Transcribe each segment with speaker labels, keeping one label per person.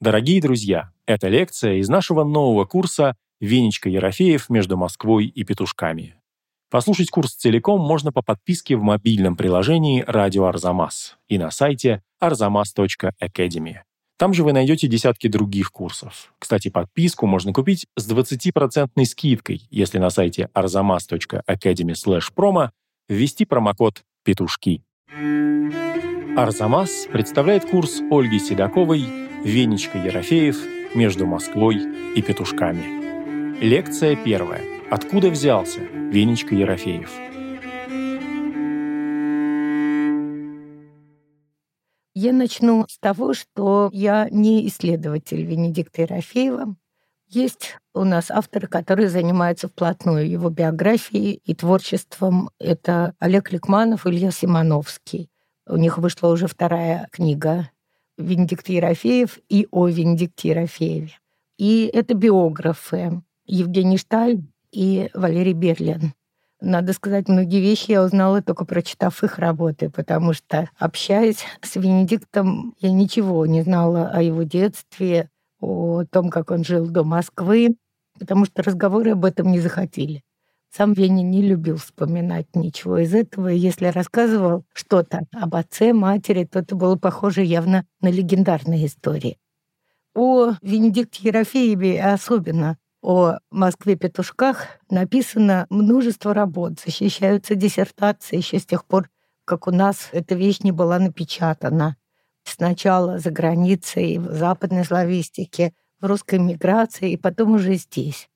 Speaker 1: Дорогие друзья, это лекция из нашего нового курса «Венечка Ерофеев между Москвой и петушками». Послушать курс целиком можно по подписке в мобильном приложении «Радио Арзамас» и на сайте arzamas.academy. Там же вы найдете десятки других курсов. Кстати, подписку можно купить с 20% скидкой, если на сайте arzamas.academy promo ввести промокод «Петушки». Арзамас представляет курс Ольги Седоковой «Венечка Ерофеев между Москвой и петушками». Лекция первая. Откуда взялся Венечка Ерофеев?
Speaker 2: Я начну с того, что я не исследователь Венедикта Ерофеева. Есть у нас авторы, которые занимаются вплотную его биографией и творчеством. Это Олег Ликманов, Илья Симоновский. У них вышла уже вторая книга «Венедикт Ерофеев» и о Венедикте Ерофееве. И это биографы Евгений Шталь и Валерий Берлин. Надо сказать, многие вещи я узнала только прочитав их работы, потому что, общаясь с Венедиктом, я ничего не знала о его детстве, о том, как он жил до Москвы, потому что разговоры об этом не захотели. Сам Веня не любил вспоминать ничего из этого, и если рассказывал что-то об отце, матери, то это было похоже явно на легендарные истории. О Венедикте Ерофееве особенно о Москве-петушках написано множество работ, защищаются диссертации еще с тех пор, как у нас эта вещь не была напечатана. Сначала за границей, в западной славистике, в русской миграции, и потом уже здесь.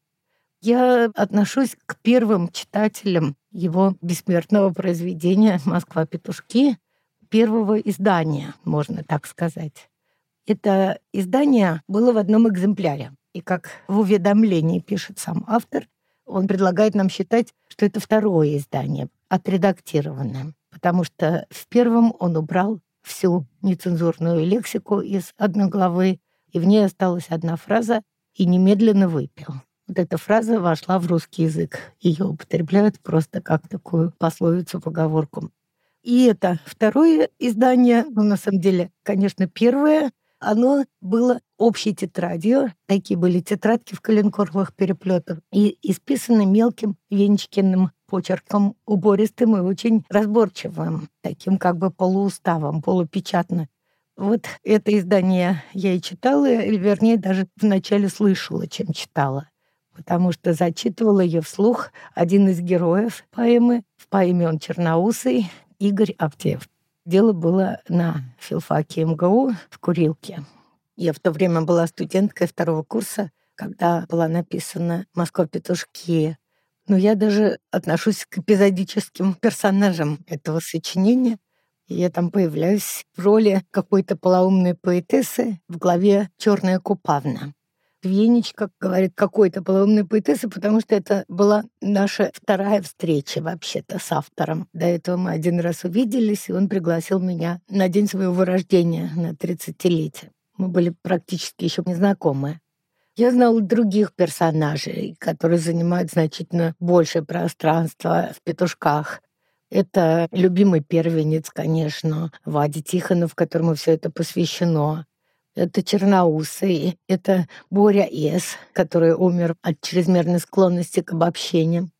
Speaker 2: Я отношусь к первым читателям его бессмертного произведения «Москва-петушки», первого издания, можно так сказать. Это издание было в одном экземпляре. И как в уведомлении пишет сам автор, он предлагает нам считать, что это второе издание, отредактированное, потому что в первом он убрал всю нецензурную лексику из одной главы, и в ней осталась одна фраза «и немедленно выпил». Вот эта фраза вошла в русский язык. Ее употребляют просто как такую пословицу, поговорку. И это второе издание, ну, на самом деле, конечно, первое, оно было общей тетрадью. Такие были тетрадки в коленкоровых переплетах. И исписаны мелким венчкиным почерком, убористым и очень разборчивым, таким как бы полууставом, полупечатно. Вот это издание я и читала, или вернее даже вначале слышала, чем читала потому что зачитывал ее вслух один из героев поэмы. В поэме он черноусый, Игорь Авдеев. Дело было на филфаке МГУ в Курилке. Я в то время была студенткой второго курса, когда была написана «Москва-петушки». Но я даже отношусь к эпизодическим персонажам этого сочинения. Я там появляюсь в роли какой-то полоумной поэтессы в главе «Черная купавна». Венечка, говорит, какой-то полоумной поэтессы, потому что это была наша вторая встреча вообще-то с автором. До этого мы один раз увиделись, и он пригласил меня на день своего рождения, на 30-летие. Мы были практически еще не знакомы. Я знала других персонажей, которые занимают значительно большее пространство в «Петушках». Это любимый первенец, конечно, Вадя Тихонов, которому все это посвящено это Черноусый, это Боря С., который умер от чрезмерной склонности к обобщениям.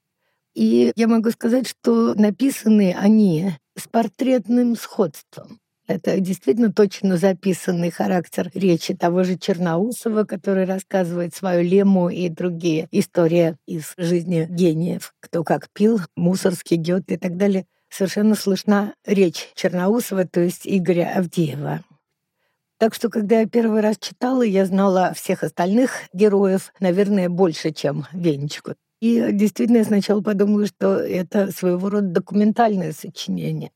Speaker 2: И я могу сказать, что написаны они с портретным сходством. Это действительно точно записанный характер речи того же Черноусова, который рассказывает свою лему и другие истории из жизни гениев. Кто как пил, Мусорский, Гёте и так далее. Совершенно слышна речь Черноусова, то есть Игоря Авдеева. Так что, когда я первый раз читала, я знала всех остальных героев, наверное, больше, чем Венечку. И действительно, я сначала подумала, что это своего рода документальное сочинение.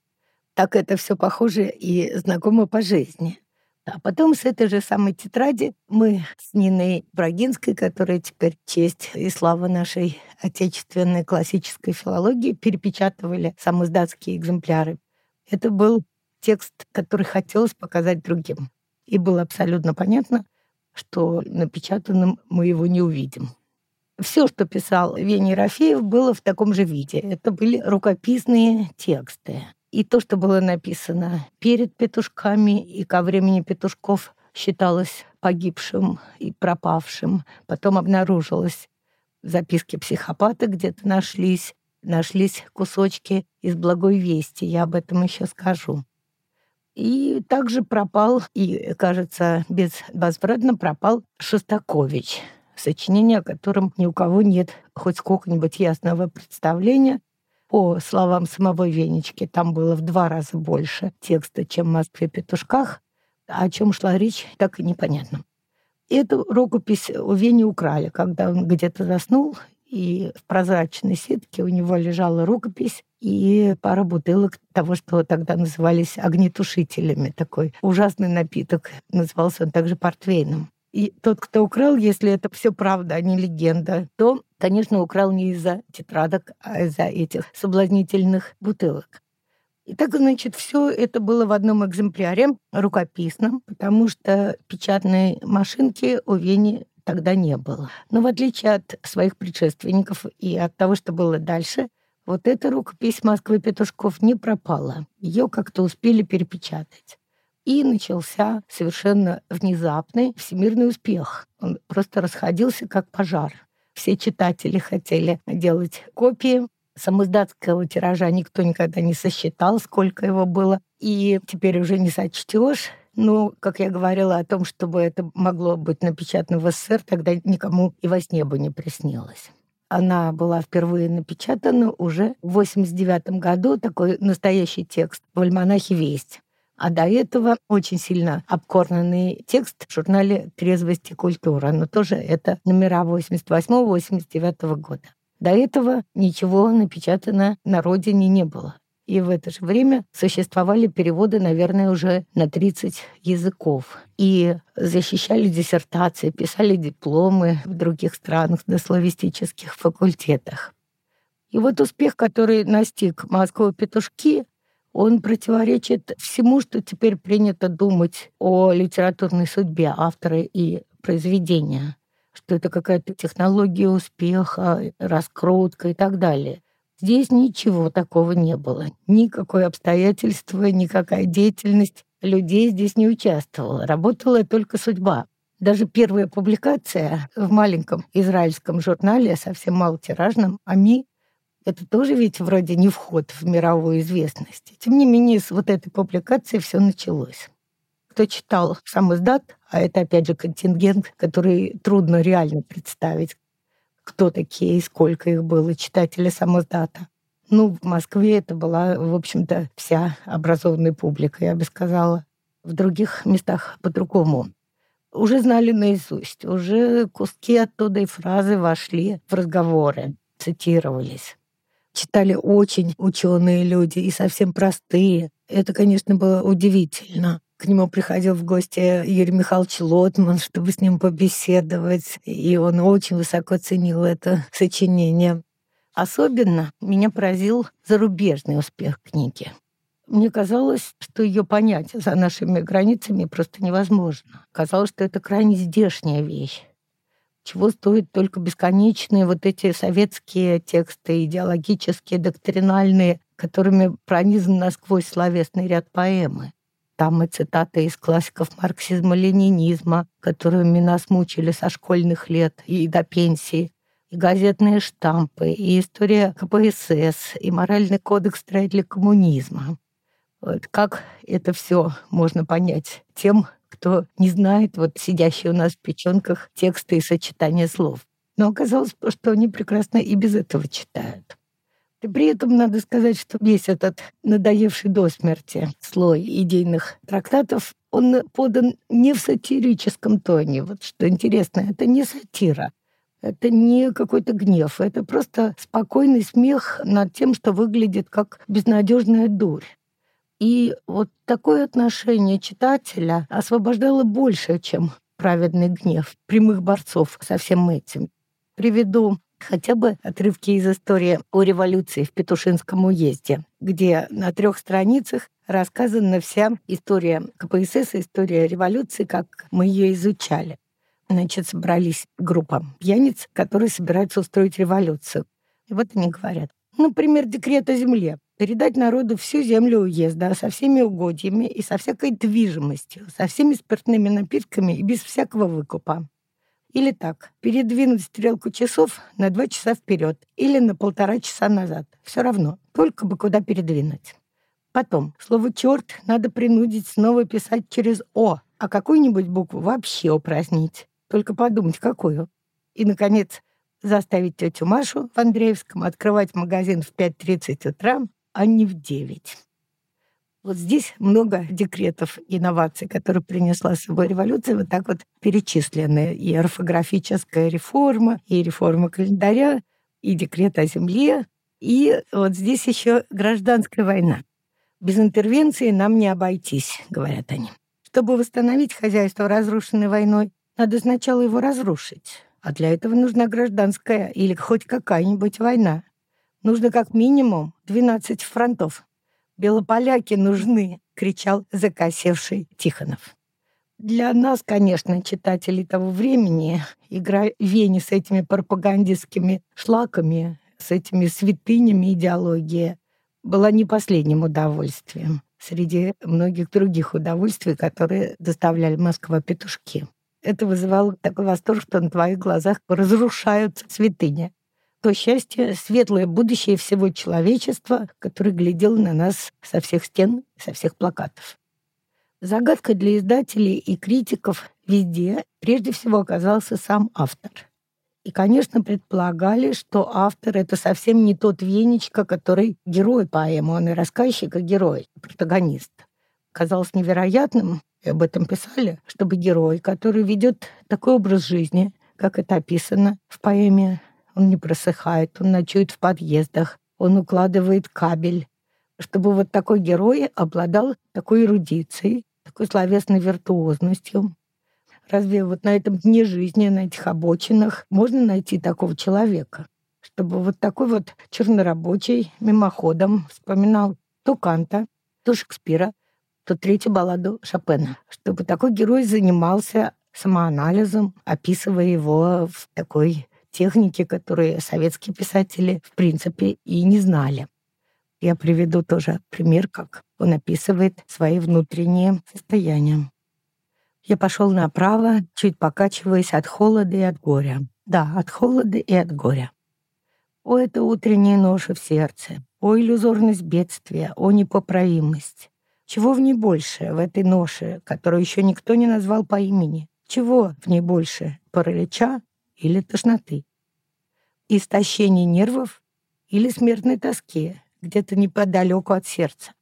Speaker 2: Так это все похоже и знакомо по жизни. А потом с этой же самой тетради мы с Ниной Брагинской, которая теперь честь и слава нашей отечественной классической филологии, перепечатывали самоиздатские экземпляры. Это был текст, который хотелось показать другим и было абсолютно понятно, что напечатанным мы его не увидим. Все, что писал Веня Ерофеев, было в таком же виде. Это были рукописные тексты. И то, что было написано перед петушками и ко времени петушков, считалось погибшим и пропавшим. Потом обнаружилось записки психопата где-то нашлись, нашлись кусочки из «Благой вести», я об этом еще скажу. И также пропал, и, кажется, безвозвратно пропал Шостакович, сочинение, о котором ни у кого нет хоть сколько-нибудь ясного представления. По словам самого Венечки, там было в два раза больше текста, чем в «Москве-петушках», о чем шла речь, так и непонятно. Эту рукопись у Вени украли, когда он где-то заснул, и в прозрачной сетке у него лежала рукопись и пара бутылок того, что тогда назывались огнетушителями. Такой ужасный напиток. Назывался он также портвейном. И тот, кто украл, если это все правда, а не легенда, то, конечно, украл не из-за тетрадок, а из-за этих соблазнительных бутылок. И так, значит, все это было в одном экземпляре, рукописном, потому что печатной машинки у Вени тогда не было. Но в отличие от своих предшественников и от того, что было дальше, вот эта рукопись Москвы Петушков не пропала. Ее как-то успели перепечатать. И начался совершенно внезапный всемирный успех. Он просто расходился как пожар. Все читатели хотели делать копии, Самоздатского тиража никто никогда не сосчитал, сколько его было. И теперь уже не сочтешь. Ну, как я говорила о том, чтобы это могло быть напечатано в СССР, тогда никому и во сне бы не приснилось. Она была впервые напечатана уже в 89 году, такой настоящий текст в альманахе «Весть». А до этого очень сильно обкорнанный текст в журнале «Трезвость и культура». Но тоже это номера 88-89 года. До этого ничего напечатано на родине не было. И в это же время существовали переводы, наверное, уже на 30 языков. И защищали диссертации, писали дипломы в других странах на славистических факультетах. И вот успех, который настиг Москву петушки, он противоречит всему, что теперь принято думать о литературной судьбе автора и произведения что это какая-то технология успеха, раскрутка и так далее. Здесь ничего такого не было. Никакое обстоятельство, никакая деятельность людей здесь не участвовала. Работала только судьба. Даже первая публикация в маленьком израильском журнале, совсем малотиражном, АМИ, это тоже ведь вроде не вход в мировую известность. Тем не менее, с вот этой публикацией все началось кто читал сам издат, а это, опять же, контингент, который трудно реально представить, кто такие и сколько их было, читатели сам издата. Ну, в Москве это была, в общем-то, вся образованная публика, я бы сказала. В других местах по-другому. Уже знали наизусть, уже куски оттуда и фразы вошли в разговоры, цитировались. Читали очень ученые люди и совсем простые. Это, конечно, было удивительно. К нему приходил в гости Юрий Михайлович Лотман, чтобы с ним побеседовать, и он очень высоко ценил это сочинение. Особенно меня поразил зарубежный успех книги. Мне казалось, что ее понять за нашими границами просто невозможно. Казалось, что это крайне здешняя вещь. Чего стоят только бесконечные вот эти советские тексты, идеологические, доктринальные, которыми пронизан насквозь словесный ряд поэмы. Там и цитаты из классиков марксизма-ленинизма, которыми нас мучили со школьных лет и до пенсии, и газетные штампы, и история КПСС, и моральный кодекс строителей коммунизма. Вот как это все можно понять тем, кто не знает вот сидящие у нас в печенках тексты и сочетания слов. Но оказалось, что они прекрасно и без этого читают. И при этом надо сказать, что весь этот надоевший до смерти слой идейных трактатов, он подан не в сатирическом тоне. Вот что интересно, это не сатира. Это не какой-то гнев, это просто спокойный смех над тем, что выглядит как безнадежная дурь. И вот такое отношение читателя освобождало больше, чем праведный гнев прямых борцов со всем этим. Приведу хотя бы отрывки из истории о революции в Петушинском уезде, где на трех страницах рассказана вся история КПСС, история революции, как мы ее изучали. Значит, собрались группа пьяниц, которые собираются устроить революцию. И вот они говорят, например, декрет о земле. передать народу всю землю уезда со всеми угодьями и со всякой движимостью, со всеми спиртными напитками и без всякого выкупа. Или так, передвинуть стрелку часов на два часа вперед или на полтора часа назад. Все равно, только бы куда передвинуть. Потом, слово «черт» надо принудить снова писать через «о», а какую-нибудь букву вообще упразднить. Только подумать, какую. И, наконец, заставить тетю Машу в Андреевском открывать магазин в 5.30 утра, а не в 9. Вот здесь много декретов инноваций, которые принесла с собой революция, вот так вот перечислены. И орфографическая реформа, и реформа календаря, и декрет о земле, и вот здесь еще гражданская война. Без интервенции нам не обойтись, говорят они. Чтобы восстановить хозяйство, разрушенное войной, надо сначала его разрушить. А для этого нужна гражданская или хоть какая-нибудь война. Нужно как минимум 12 фронтов. «Белополяки нужны!» — кричал закосевший Тихонов. Для нас, конечно, читателей того времени, игра Вени с этими пропагандистскими шлаками, с этими святынями идеологии, была не последним удовольствием среди многих других удовольствий, которые доставляли Москва петушки. Это вызывало такой восторг, что на твоих глазах разрушаются святыни то счастье, светлое будущее всего человечества, которое глядело на нас со всех стен, со всех плакатов. Загадкой для издателей и критиков везде прежде всего оказался сам автор. И, конечно, предполагали, что автор — это совсем не тот Венечка, который герой поэмы, он и рассказчик, и герой, протагонист. Казалось невероятным, и об этом писали, чтобы герой, который ведет такой образ жизни, как это описано в поэме он не просыхает, он ночует в подъездах, он укладывает кабель. Чтобы вот такой герой обладал такой эрудицией, такой словесной виртуозностью. Разве вот на этом дне жизни, на этих обочинах можно найти такого человека? Чтобы вот такой вот чернорабочий мимоходом вспоминал то Канта, то Шекспира, то третью балладу Шопена. Чтобы такой герой занимался самоанализом, описывая его в такой техники, которые советские писатели, в принципе, и не знали. Я приведу тоже пример, как он описывает свои внутренние состояния. Я пошел направо, чуть покачиваясь от холода и от горя. Да, от холода и от горя. О, это утренняя ноша в сердце, о, иллюзорность бедствия, о, непоправимость. Чего в ней больше, в этой ноше, которую еще никто не назвал по имени? Чего в ней больше, паралича или тошноты. Истощение нервов или смертной тоски где-то неподалеку от сердца.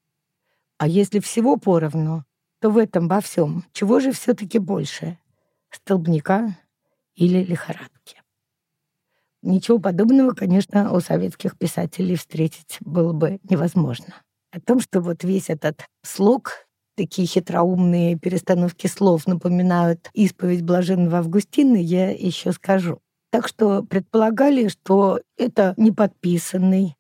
Speaker 2: А если всего поровну, то в этом во всем чего же все-таки больше? Столбняка или лихорадки? Ничего подобного, конечно, у советских писателей встретить было бы невозможно. О том, что вот весь этот слог, такие хитроумные перестановки слов напоминают исповедь блаженного Августина, я еще скажу. Так что предполагали, что это не подписанный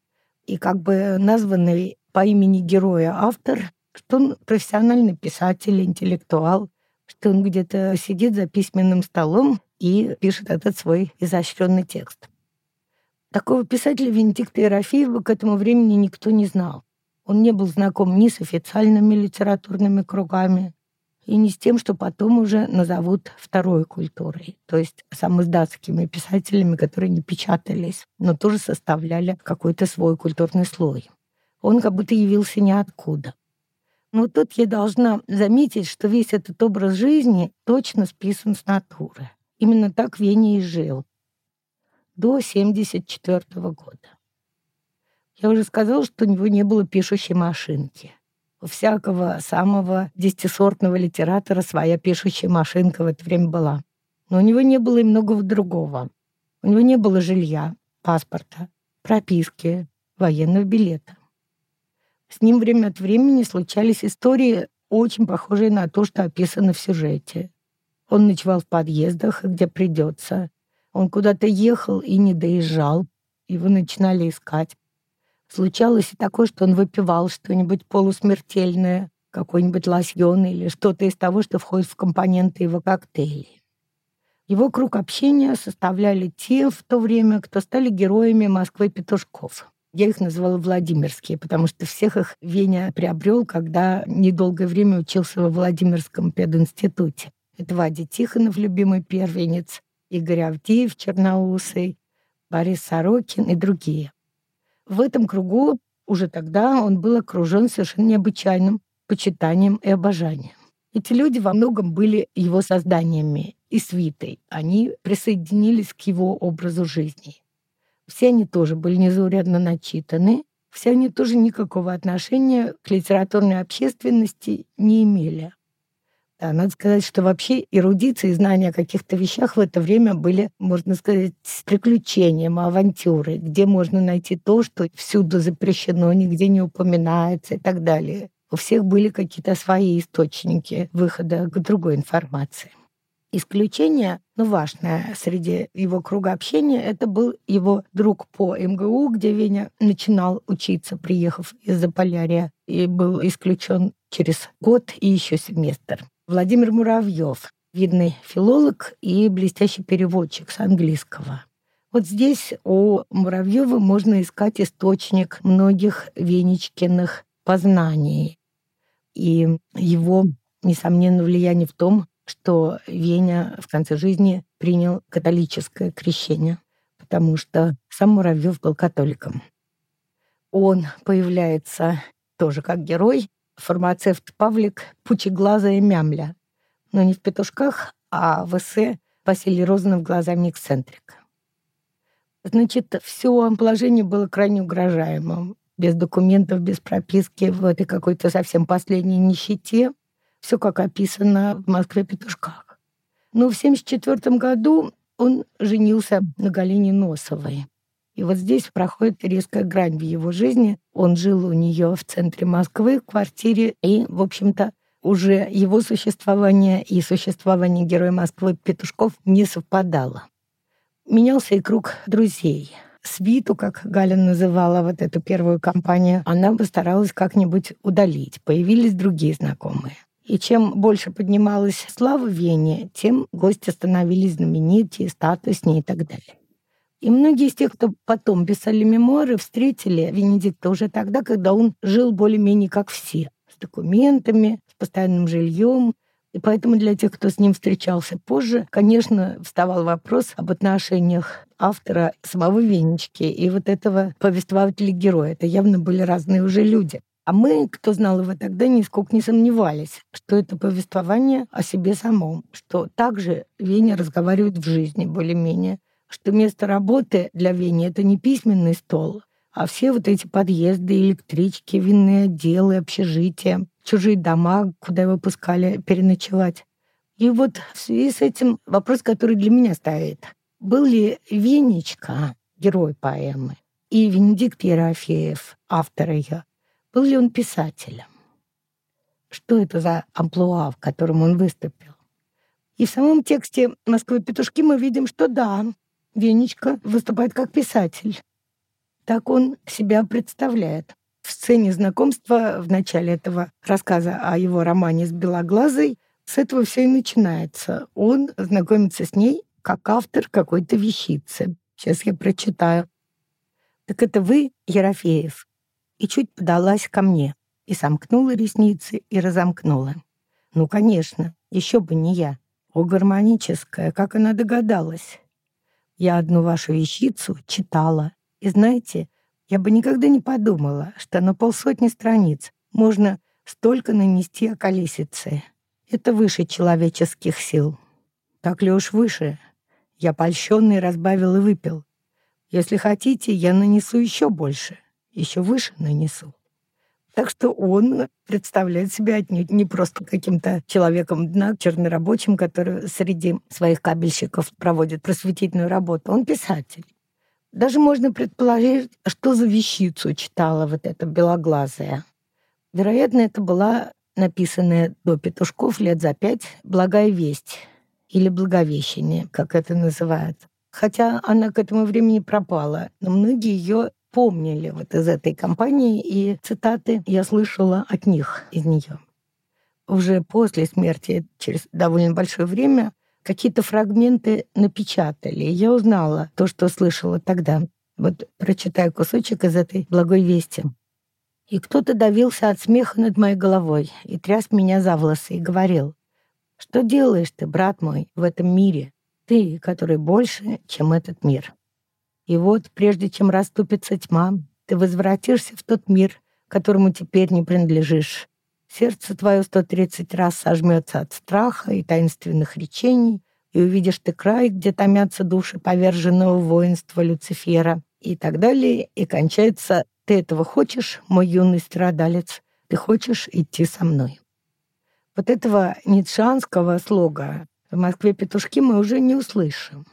Speaker 2: и как бы названный по имени героя автор, что он профессиональный писатель, интеллектуал, что он где-то сидит за письменным столом и пишет этот свой изощренный текст. Такого писателя Венедикта Ерофеева к этому времени никто не знал. Он не был знаком ни с официальными литературными кругами, и не с тем, что потом уже назовут второй культурой, то есть самоиздатскими писателями, которые не печатались, но тоже составляли какой-то свой культурный слой. Он как будто явился ниоткуда. Но тут я должна заметить, что весь этот образ жизни точно списан с натуры. Именно так Веня и жил до 1974 года. Я уже сказала, что у него не было пишущей машинки. У всякого самого десятисортного литератора своя пишущая машинка в это время была. Но у него не было и многого другого. У него не было жилья, паспорта, прописки, военного билета. С ним время от времени случались истории, очень похожие на то, что описано в сюжете. Он ночевал в подъездах, где придется. Он куда-то ехал и не доезжал. Его начинали искать. Случалось и такое, что он выпивал что-нибудь полусмертельное, какой-нибудь лосьон или что-то из того, что входит в компоненты его коктейлей. Его круг общения составляли те в то время, кто стали героями Москвы петушков. Я их называла Владимирские, потому что всех их Веня приобрел, когда недолгое время учился во Владимирском пединституте. Это Вадя Тихонов, любимый первенец, Игорь Авдеев, черноусый, Борис Сорокин и другие. В этом кругу уже тогда он был окружен совершенно необычайным почитанием и обожанием. Эти люди во многом были его созданиями и свитой. Они присоединились к его образу жизни. Все они тоже были незаурядно начитаны, все они тоже никакого отношения к литературной общественности не имели. Да, надо сказать, что вообще эрудиция и знания о каких-то вещах в это время были, можно сказать, приключением, авантюрой, где можно найти то, что всюду запрещено, нигде не упоминается и так далее. У всех были какие-то свои источники выхода к другой информации. Исключение, ну, важное среди его круга общения, это был его друг по МГУ, где Веня начинал учиться, приехав из Заполярья, и был исключен через год и еще семестр. Владимир Муравьев, видный филолог и блестящий переводчик с английского. Вот здесь у Муравьева можно искать источник многих Венечкиных познаний и его, несомненно, влияние в том, что Веня в конце жизни принял католическое крещение, потому что сам Муравьев был католиком. Он появляется тоже как герой, фармацевт Павлик Пучеглазая мямля, но не в петушках, а в эссе Василий Розанов глазами эксцентрика. Значит, все положение было крайне угрожаемым. Без документов, без прописки, в этой какой-то совсем последней нищете – все как описано в Москве петушках. Но в 1974 году он женился на Галине Носовой. И вот здесь проходит резкая грань в его жизни. Он жил у нее в центре Москвы, в квартире, и, в общем-то, уже его существование и существование героя Москвы Петушков не совпадало. Менялся и круг друзей. Свиту, как Галя называла вот эту первую компанию, она постаралась как-нибудь удалить. Появились другие знакомые. И чем больше поднималась слава Вене, тем гости становились знаменитее, статуснее и так далее. И многие из тех, кто потом писали мемуары, встретили Венедикта уже тогда, когда он жил более-менее как все, с документами, с постоянным жильем. И поэтому для тех, кто с ним встречался позже, конечно, вставал вопрос об отношениях автора самого Венечки и вот этого повествователя-героя. Это явно были разные уже люди. А мы, кто знал его тогда, нисколько не сомневались, что это повествование о себе самом, что также Веня разговаривает в жизни более-менее, что место работы для Вени — это не письменный стол, а все вот эти подъезды, электрички, винные отделы, общежития, чужие дома, куда его пускали переночевать. И вот в связи с этим вопрос, который для меня стоит. Был ли Венечка, герой поэмы, и Венедикт Ерофеев, автор ее, был ли он писателем? Что это за амплуа, в котором он выступил? И в самом тексте «Москвы петушки» мы видим, что да, Венечка выступает как писатель. Так он себя представляет. В сцене знакомства в начале этого рассказа о его романе с Белоглазой с этого все и начинается. Он знакомится с ней как автор какой-то вещицы. Сейчас я прочитаю. Так это вы, Ерофеев, и чуть подалась ко мне, и сомкнула ресницы, и разомкнула. Ну, конечно, еще бы не я. О, гармоническая, как она догадалась. Я одну вашу вещицу читала, и знаете, я бы никогда не подумала, что на полсотни страниц можно столько нанести околесицы. Это выше человеческих сил. Так ли уж выше? Я польщенный разбавил и выпил. Если хотите, я нанесу еще больше еще выше нанесу. Так что он представляет себя отнюдь не просто каким-то человеком дна, чернорабочим, который среди своих кабельщиков проводит просветительную работу. Он писатель. Даже можно предположить, что за вещицу читала вот эта белоглазая. Вероятно, это была написанная до петушков лет за пять «Благая весть» или «Благовещение», как это называют. Хотя она к этому времени пропала, но многие ее помнили вот из этой кампании, и цитаты я слышала от них, из нее. Уже после смерти, через довольно большое время, какие-то фрагменты напечатали. Я узнала то, что слышала тогда. Вот прочитаю кусочек из этой благой вести. И кто-то давился от смеха над моей головой и тряс меня за волосы и говорил, «Что делаешь ты, брат мой, в этом мире? Ты, который больше, чем этот мир». И вот, прежде чем расступится тьма, ты возвратишься в тот мир, которому теперь не принадлежишь. Сердце твое 130 раз сожмется от страха и таинственных речений, и увидишь ты край, где томятся души поверженного воинства Люцифера, и так далее, и кончается «Ты этого хочешь, мой юный страдалец? Ты хочешь идти со мной?» Вот этого ницшанского слога в Москве петушки мы уже не услышим.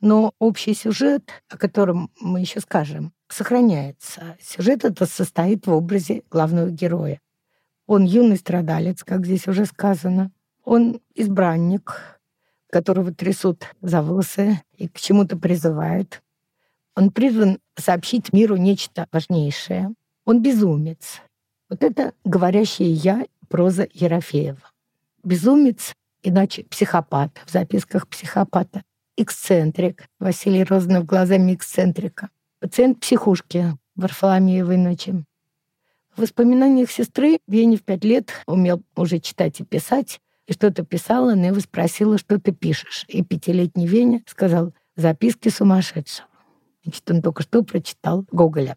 Speaker 2: Но общий сюжет, о котором мы еще скажем, сохраняется. Сюжет этот состоит в образе главного героя. Он юный страдалец, как здесь уже сказано. Он избранник, которого трясут за волосы и к чему-то призывает. Он призван сообщить миру нечто важнейшее. Он безумец. Вот это говорящее «я» проза Ерофеева. Безумец, иначе психопат, в записках психопата. Эксцентрик. Василий Розанов глазами эксцентрика. Пациент психушки Варфоломеевой ночи. В воспоминаниях сестры Веня в пять лет умел уже читать и писать, и что-то писала, но его спросила, что ты пишешь. И пятилетний Веня сказал «Записки сумасшедшего». Значит, он только что прочитал Гоголя.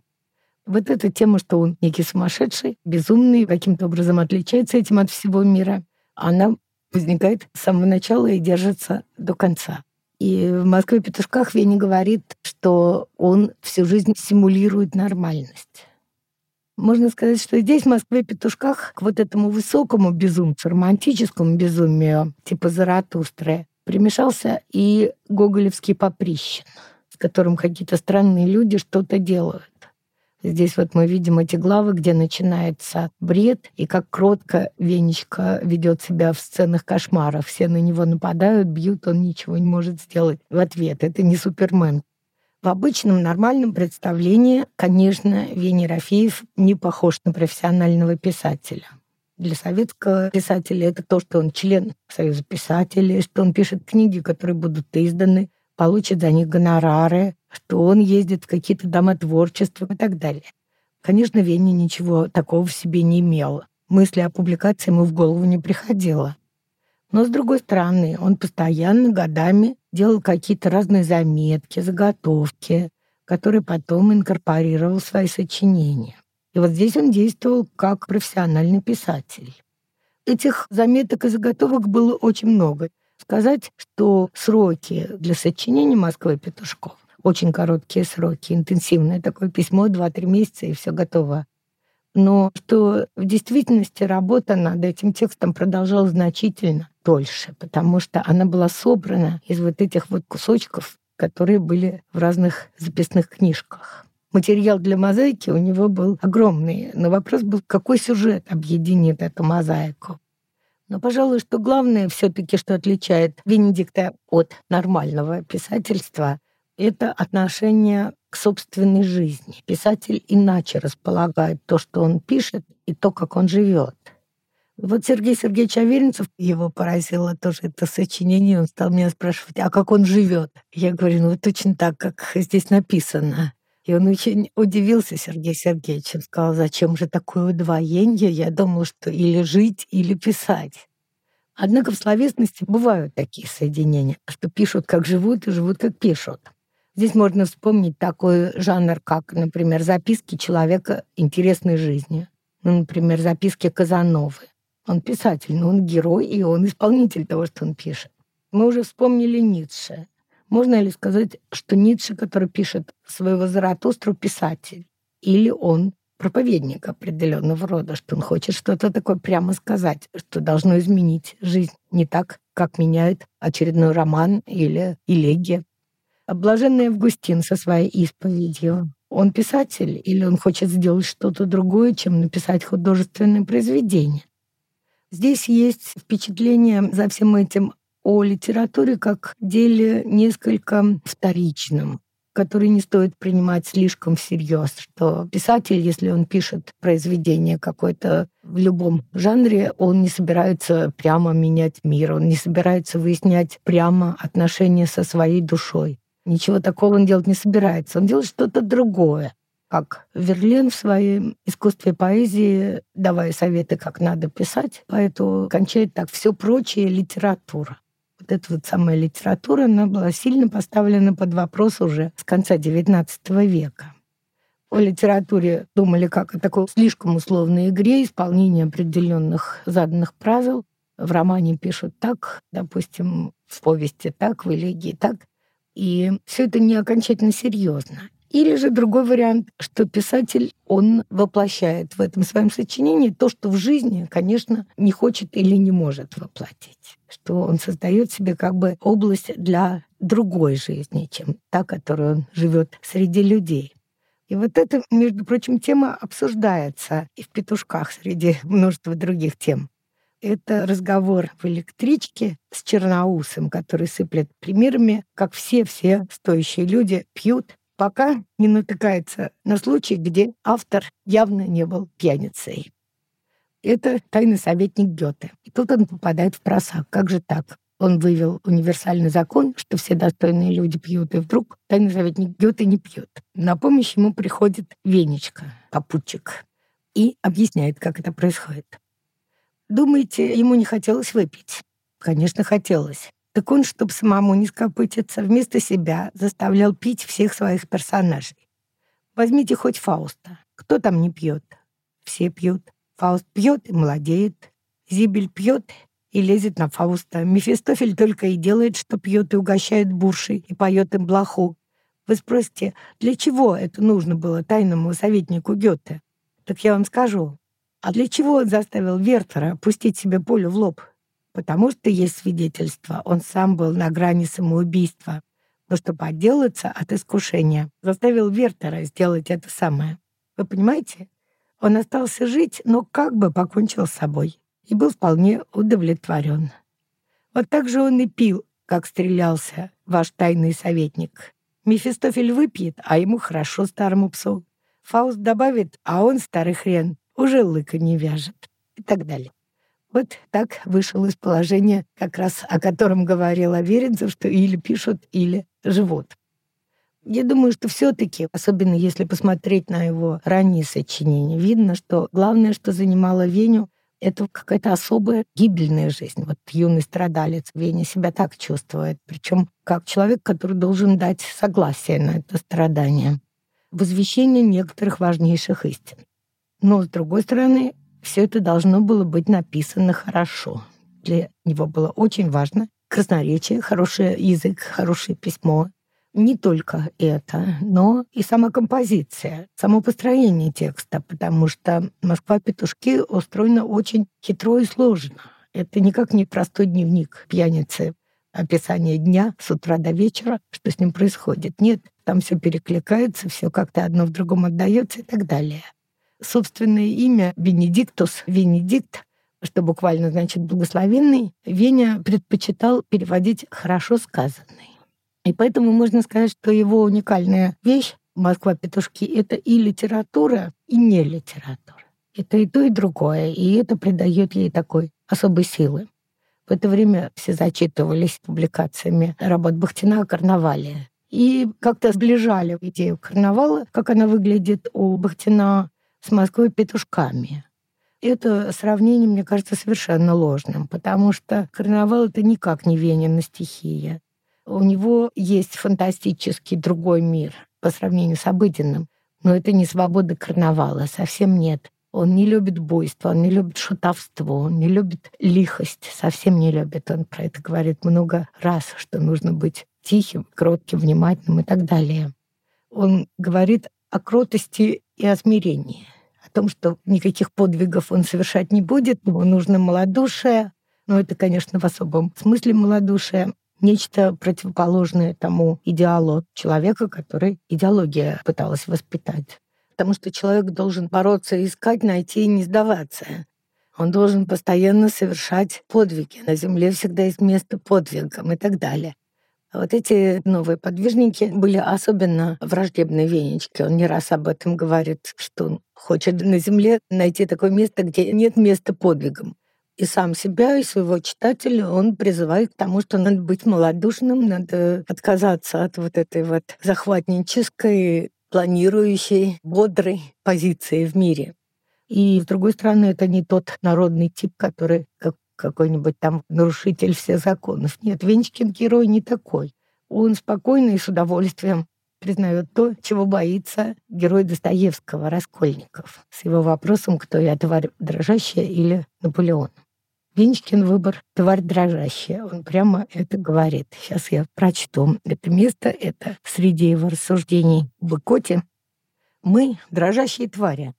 Speaker 2: Вот эта тема, что он некий сумасшедший, безумный, каким-то образом отличается этим от всего мира, она возникает с самого начала и держится до конца. И в «Москве петушках» Веня говорит, что он всю жизнь симулирует нормальность. Можно сказать, что здесь, в Москве петушках, к вот этому высокому безумцу, романтическому безумию, типа Заратустры, примешался и гоголевский поприщен — которым какие-то странные люди что-то делают. Здесь вот мы видим эти главы, где начинается бред, и как кротко Венечка ведет себя в сценах кошмаров. Все на него нападают, бьют, он ничего не может сделать в ответ. Это не Супермен. В обычном нормальном представлении, конечно, Веня Рафеев не похож на профессионального писателя. Для советского писателя это то, что он член Союза писателей, что он пишет книги, которые будут изданы, получит за них гонорары, что он ездит в какие-то дома творчества и так далее. Конечно, Веня ничего такого в себе не имел. Мысли о публикации ему в голову не приходило. Но, с другой стороны, он постоянно годами делал какие-то разные заметки, заготовки, которые потом инкорпорировал в свои сочинения. И вот здесь он действовал как профессиональный писатель. Этих заметок и заготовок было очень много сказать, что сроки для сочинения Москвы Петушков очень короткие сроки, интенсивное такое письмо, 2-3 месяца, и все готово. Но что в действительности работа над этим текстом продолжалась значительно дольше, потому что она была собрана из вот этих вот кусочков, которые были в разных записных книжках. Материал для мозаики у него был огромный, но вопрос был, какой сюжет объединит эту мозаику. Но, пожалуй, что главное все-таки, что отличает Венедикта от нормального писательства, это отношение к собственной жизни. Писатель иначе располагает то, что он пишет, и то, как он живет. Вот Сергей Сергеевич Аверинцев, его поразило тоже это сочинение, он стал меня спрашивать, а как он живет? Я говорю, ну точно так, как здесь написано. И он очень удивился, Сергей Сергеевич. Он сказал, зачем же такое удвоение? Я думал, что или жить, или писать. Однако в словесности бывают такие соединения, что пишут, как живут, и живут, как пишут. Здесь можно вспомнить такой жанр, как, например, записки человека интересной жизни. Ну, например, записки Казановы. Он писатель, но он герой, и он исполнитель того, что он пишет. Мы уже вспомнили Ницше. Можно ли сказать, что Ницше, который пишет своего Заратустру, писатель? Или он проповедник определенного рода, что он хочет что-то такое прямо сказать, что должно изменить жизнь не так, как меняет очередной роман или элегия. Блаженный Августин со своей исповедью. Он писатель или он хочет сделать что-то другое, чем написать художественное произведение? Здесь есть впечатление за всем этим о литературе как деле несколько вторичном, который не стоит принимать слишком всерьез, что писатель, если он пишет произведение какое-то в любом жанре, он не собирается прямо менять мир, он не собирается выяснять прямо отношения со своей душой. Ничего такого он делать не собирается. Он делает что-то другое. Как Верлен в своем искусстве поэзии, давая советы, как надо писать, поэтому кончает так все прочее литература. Вот эта вот самая литература, она была сильно поставлена под вопрос уже с конца XIX века. О литературе думали как о такой слишком условной игре, исполнении определенных заданных правил. В романе пишут так, допустим, в повести так, в элегии так. И все это не окончательно серьезно. Или же другой вариант, что писатель, он воплощает в этом своем сочинении то, что в жизни, конечно, не хочет или не может воплотить. Что он создает себе как бы область для другой жизни, чем та, которую он живет среди людей. И вот эта, между прочим, тема обсуждается и в «Петушках» среди множества других тем. Это разговор в электричке с Черноусом, который сыплет примерами, как все-все стоящие люди пьют, пока не натыкается на случай, где автор явно не был пьяницей. Это тайный советник Гёте. И тут он попадает в просак. Как же так? Он вывел универсальный закон, что все достойные люди пьют, и вдруг тайный советник Гёте не пьет. На помощь ему приходит Венечка, попутчик, и объясняет, как это происходит. Думаете, ему не хотелось выпить? Конечно, хотелось. Так он, чтобы самому не скопытиться, вместо себя заставлял пить всех своих персонажей. Возьмите хоть Фауста. Кто там не пьет? Все пьют. Фауст пьет и молодеет. Зибель пьет и лезет на Фауста. Мефистофель только и делает, что пьет и угощает буршей и поет им блоху. Вы спросите, для чего это нужно было тайному советнику Гёте? Так я вам скажу. А для чего он заставил Вертера пустить себе пулю в лоб? Потому что есть свидетельство. Он сам был на грани самоубийства. Но чтобы отделаться от искушения, заставил Вертера сделать это самое. Вы понимаете? Он остался жить, но как бы покончил с собой и был вполне удовлетворен. Вот так же он и пил, как стрелялся ваш тайный советник. Мефистофель выпьет, а ему хорошо старому псу. Фауст добавит, а он, старый хрен, уже лыка не вяжет. И так далее. Вот так вышел из положения, как раз о котором говорил Аверинцев, что или пишут, или живут. Я думаю, что все-таки, особенно если посмотреть на его ранние сочинения, видно, что главное, что занимало Веню, это какая-то особая гибельная жизнь. Вот юный страдалец Веня себя так чувствует, причем как человек, который должен дать согласие на это страдание, возвещение некоторых важнейших истин. Но, с другой стороны, все это должно было быть написано хорошо. Для него было очень важно красноречие, хороший язык, хорошее письмо, не только это, но и сама композиция, само построение текста, потому что «Москва-петушки» устроена очень хитро и сложно. Это никак не простой дневник пьяницы, описание дня с утра до вечера, что с ним происходит. Нет, там все перекликается, все как-то одно в другом отдается и так далее. Собственное имя Венедиктус, Венедикт, что буквально значит «благословенный», Веня предпочитал переводить «хорошо сказанный». И поэтому можно сказать, что его уникальная вещь «Москва-петушки» — это и литература, и не литература. Это и то, и другое, и это придает ей такой особой силы. В это время все зачитывались публикациями работ Бахтина о карнавале. И как-то сближали идею карнавала, как она выглядит у Бахтина с Москвой петушками. Это сравнение, мне кажется, совершенно ложным, потому что карнавал — это никак не Венина стихия. У него есть фантастический другой мир по сравнению с обыденным, но это не свобода карнавала, совсем нет. Он не любит буйство, он не любит шутовство, он не любит лихость, совсем не любит. Он про это говорит много раз, что нужно быть тихим, кротким, внимательным и так далее. Он говорит о кротости и о смирении, о том, что никаких подвигов он совершать не будет, ему нужно малодушие, но это, конечно, в особом смысле малодушие, нечто противоположное тому идеалу человека, который идеология пыталась воспитать. Потому что человек должен бороться, искать, найти и не сдаваться. Он должен постоянно совершать подвиги. На Земле всегда есть место подвигам и так далее. Вот эти новые подвижники были особенно враждебны Венечке. Он не раз об этом говорит, что он хочет на Земле найти такое место, где нет места подвигам. и сам себя, и своего читателя он призывает к тому, что надо быть малодушным, надо отказаться от вот этой вот захватнической, планирующей, бодрой позиции в мире. И, с другой стороны, это не тот народный тип, который как какой-нибудь там нарушитель всех законов. Нет, Венчкин герой не такой. Он спокойно и с удовольствием признает то, чего боится герой Достоевского, Раскольников, с его вопросом, кто я, тварь дрожащая или Наполеон. Венчкин выбор «Тварь дрожащая». Он прямо это говорит. Сейчас я прочту это место. Это среди его рассуждений в Быкоте. «Мы — дрожащие твари,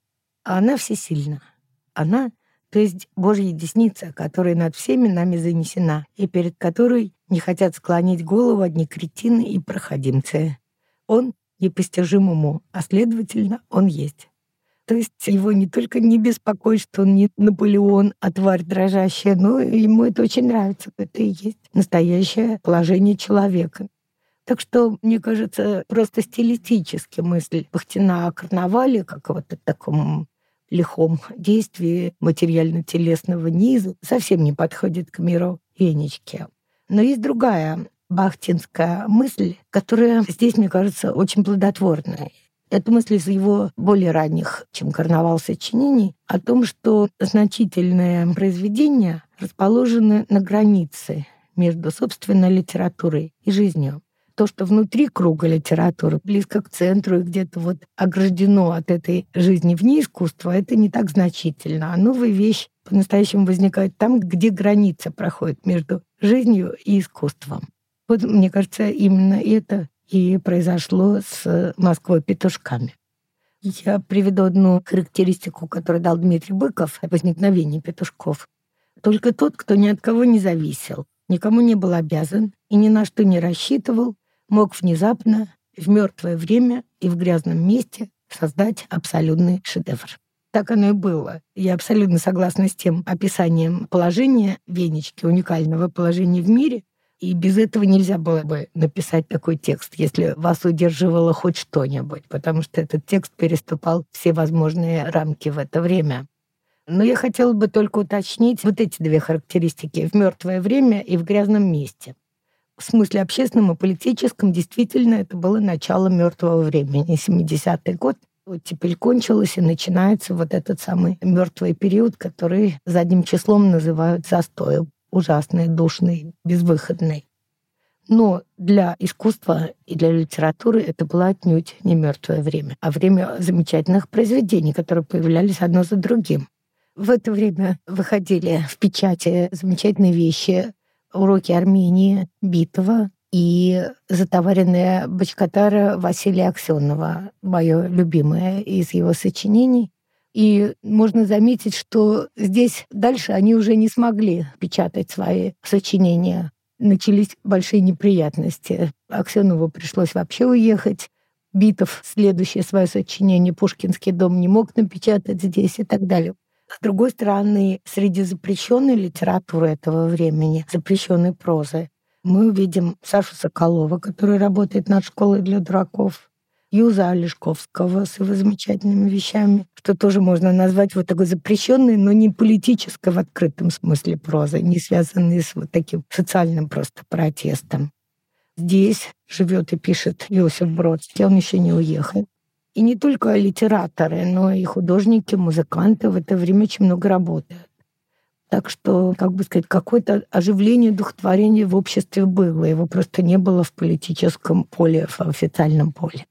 Speaker 2: а она всесильна. Она то есть Божья десница, которая над всеми нами занесена, и перед которой не хотят склонить голову одни кретины и проходимцы. Он непостижимому, а следовательно, он есть. То есть его не только не беспокоит, что он не Наполеон, а тварь дрожащая, но ему это очень нравится. Это и есть настоящее положение человека. Так что, мне кажется, просто стилистически мысль Бахтина о карнавале, как вот о таком лихом действии материально-телесного низа, совсем не подходит к миру Венечки. Но есть другая бахтинская мысль, которая здесь, мне кажется, очень плодотворная. Это мысль из его более ранних, чем «Карнавал сочинений», о том, что значительные произведения расположены на границе между, собственно, литературой и жизнью. То, что внутри круга литературы, близко к центру и где-то вот ограждено от этой жизни вне искусства, это не так значительно. А новая вещь по-настоящему возникает там, где граница проходит между жизнью и искусством. Вот, мне кажется, именно это и произошло с Москвой петушками. Я приведу одну характеристику, которую дал Дмитрий Быков о возникновении петушков. Только тот, кто ни от кого не зависел, никому не был обязан и ни на что не рассчитывал, мог внезапно, в мертвое время и в грязном месте создать абсолютный шедевр. Так оно и было. Я абсолютно согласна с тем описанием положения Венечки, уникального положения в мире, и без этого нельзя было бы написать такой текст, если вас удерживало хоть что-нибудь, потому что этот текст переступал все возможные рамки в это время. Но я хотела бы только уточнить вот эти две характеристики в мертвое время и в грязном месте. В смысле общественном и политическом действительно это было начало мертвого времени, 70-й год. Вот теперь кончилось и начинается вот этот самый мертвый период, который задним числом называют застоем ужасный, душный, безвыходный. Но для искусства и для литературы это было отнюдь не мертвое время, а время замечательных произведений, которые появлялись одно за другим. В это время выходили в печати замечательные вещи, уроки Армении Битова и затоваренная бочкатара Василия Аксенова, мое любимое из его сочинений. И можно заметить, что здесь дальше они уже не смогли печатать свои сочинения. Начались большие неприятности. Аксенову пришлось вообще уехать. Битов следующее свое сочинение «Пушкинский дом» не мог напечатать здесь и так далее. С другой стороны, среди запрещенной литературы этого времени, запрещенной прозы, мы увидим Сашу Соколова, который работает над школой для дураков, Юза Олешковского с его замечательными вещами, что тоже можно назвать вот такой запрещенной, но не политической в открытом смысле прозы, не связанной с вот таким социальным просто протестом. Здесь живет и пишет Иосиф Бродский, он еще не уехал. И не только литераторы, но и художники, музыканты в это время очень много работают. Так что, как бы сказать, какое-то оживление духотворения в обществе было. Его просто не было в политическом поле, в официальном поле.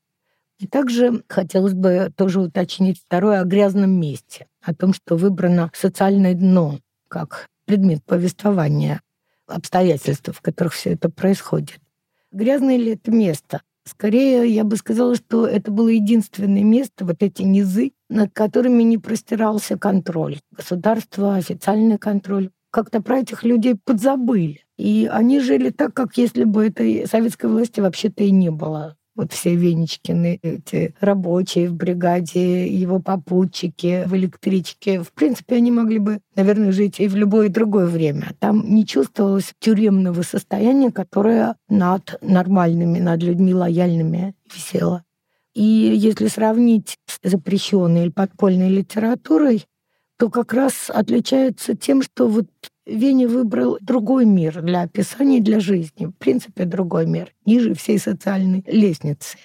Speaker 2: И также хотелось бы тоже уточнить второе о грязном месте, о том, что выбрано социальное дно как предмет повествования, обстоятельств, в которых все это происходит. Грязное ли это место? Скорее, я бы сказала, что это было единственное место, вот эти низы, над которыми не простирался контроль. Государство, официальный контроль. Как-то про этих людей подзабыли. И они жили так, как если бы этой советской власти вообще-то и не было вот все Венечкины, эти рабочие в бригаде, его попутчики в электричке. В принципе, они могли бы, наверное, жить и в любое другое время. Там не чувствовалось тюремного состояния, которое над нормальными, над людьми лояльными висело. И если сравнить с запрещенной или подпольной литературой, то как раз отличается тем, что вот Веня выбрал другой мир для описания для жизни. В принципе, другой мир, ниже всей социальной лестницы.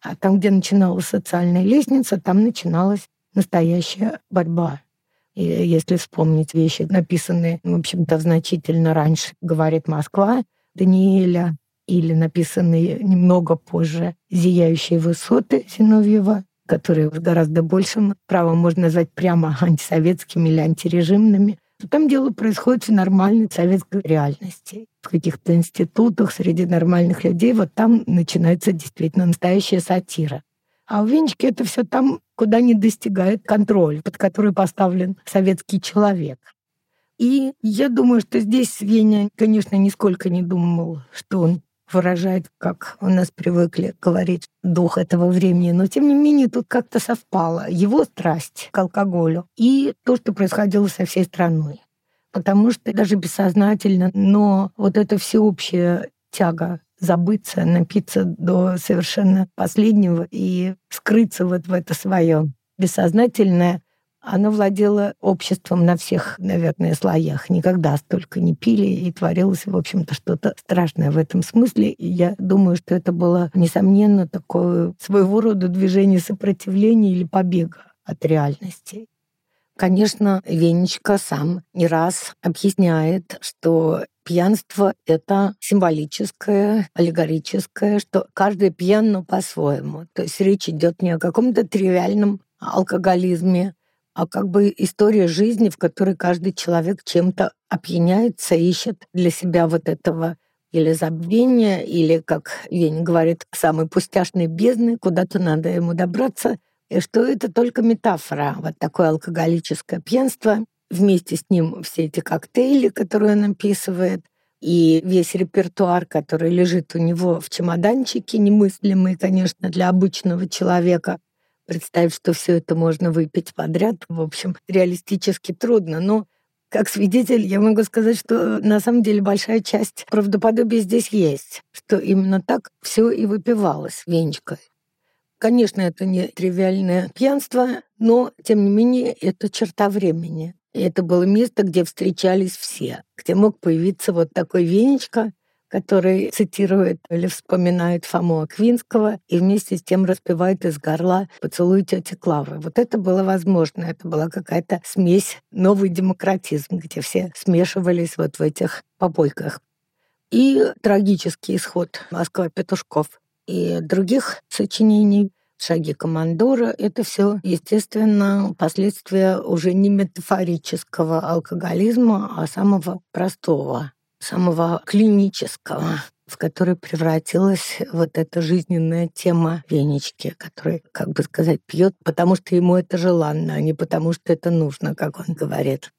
Speaker 2: А там, где начиналась социальная лестница, там начиналась настоящая борьба. И если вспомнить вещи, написанные, в общем-то, значительно раньше, говорит Москва, Даниэля, или написанные немного позже «Зияющие высоты» Зиновьева, которые с гораздо большим правом можно назвать прямо антисоветскими или антирежимными, то там дело происходит в нормальной советской реальности. В каких-то институтах среди нормальных людей вот там начинается действительно настоящая сатира. А у Венечки это все там, куда не достигает контроль, под который поставлен советский человек. И я думаю, что здесь Веня, конечно, нисколько не думал, что он выражает, как у нас привыкли говорить, дух этого времени. Но, тем не менее, тут как-то совпало его страсть к алкоголю и то, что происходило со всей страной. Потому что даже бессознательно, но вот эта всеобщая тяга забыться, напиться до совершенно последнего и скрыться вот в это свое бессознательное, она владела обществом на всех, наверное, слоях. Никогда столько не пили, и творилось, в общем-то, что-то страшное в этом смысле. И я думаю, что это было, несомненно, такое своего рода движение сопротивления или побега от реальности. Конечно, Венечка сам не раз объясняет, что пьянство — это символическое, аллегорическое, что каждый пьян, но по-своему. То есть речь идет не о каком-то тривиальном алкоголизме, а как бы история жизни, в которой каждый человек чем-то опьяняется, ищет для себя вот этого или забвения, или, как Вень говорит, самой пустяшной бездны, куда-то надо ему добраться, и что это только метафора, вот такое алкоголическое пьянство, вместе с ним все эти коктейли, которые он описывает, и весь репертуар, который лежит у него в чемоданчике, немыслимый, конечно, для обычного человека, представить, что все это можно выпить подряд, в общем, реалистически трудно. Но как свидетель я могу сказать, что на самом деле большая часть правдоподобия здесь есть, что именно так все и выпивалось венчикой. Конечно, это не тривиальное пьянство, но, тем не менее, это черта времени. И это было место, где встречались все, где мог появиться вот такой венечка, который цитирует или вспоминает Фому Аквинского и вместе с тем распевает из горла «Поцелуй тети Клавы». Вот это было возможно, это была какая-то смесь, новый демократизм, где все смешивались вот в этих побойках. И трагический исход Москва Петушков и других сочинений шаги командора — это все, естественно, последствия уже не метафорического алкоголизма, а самого простого самого клинического, в который превратилась вот эта жизненная тема Венечки, который, как бы сказать, пьет, потому что ему это желанно, а не потому что это нужно, как он говорит.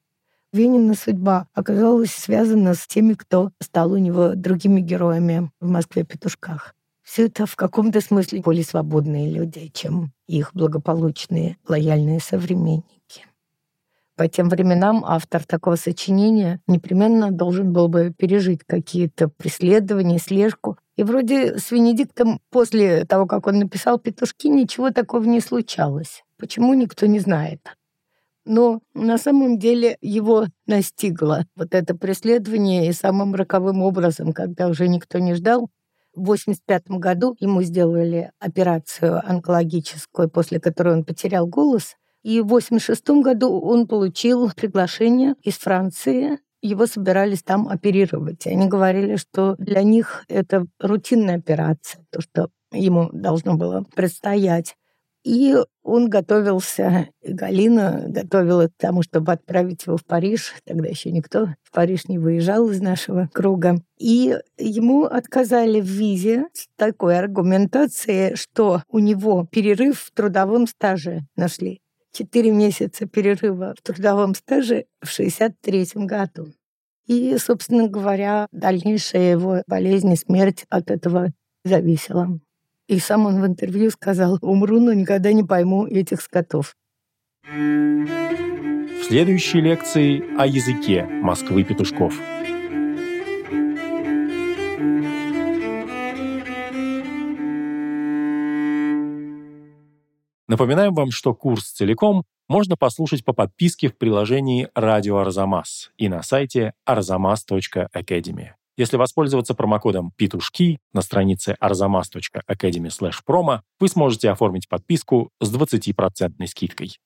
Speaker 2: Венина судьба оказалась связана с теми, кто стал у него другими героями в Москве-петушках. Все это в каком-то смысле более свободные люди, чем их благополучные, лояльные современники. По тем временам автор такого сочинения непременно должен был бы пережить какие-то преследования, слежку. И вроде с Венедиктом после того, как он написал «Петушки», ничего такого не случалось. Почему, никто не знает. Но на самом деле его настигло вот это преследование и самым роковым образом, когда уже никто не ждал. В 1985 году ему сделали операцию онкологическую, после которой он потерял голос – и в 1986 году он получил приглашение из Франции. Его собирались там оперировать. И они говорили, что для них это рутинная операция, то, что ему должно было предстоять. И он готовился, Галина готовила к тому, чтобы отправить его в Париж. Тогда еще никто в Париж не выезжал из нашего круга. И ему отказали в визе с такой аргументацией, что у него перерыв в трудовом стаже нашли. Четыре месяца перерыва в трудовом стаже в 63 году. И, собственно говоря, дальнейшая его болезнь и смерть от этого зависела. И сам он в интервью сказал, умру, но никогда не пойму этих скотов.
Speaker 1: В следующей лекции о языке Москвы Петушков. Напоминаем вам, что курс целиком можно послушать по подписке в приложении «Радио Арзамас» и на сайте arzamas.academy. Если воспользоваться промокодом «Петушки» на странице arzamas.academy/promo, вы сможете оформить подписку с 20% скидкой.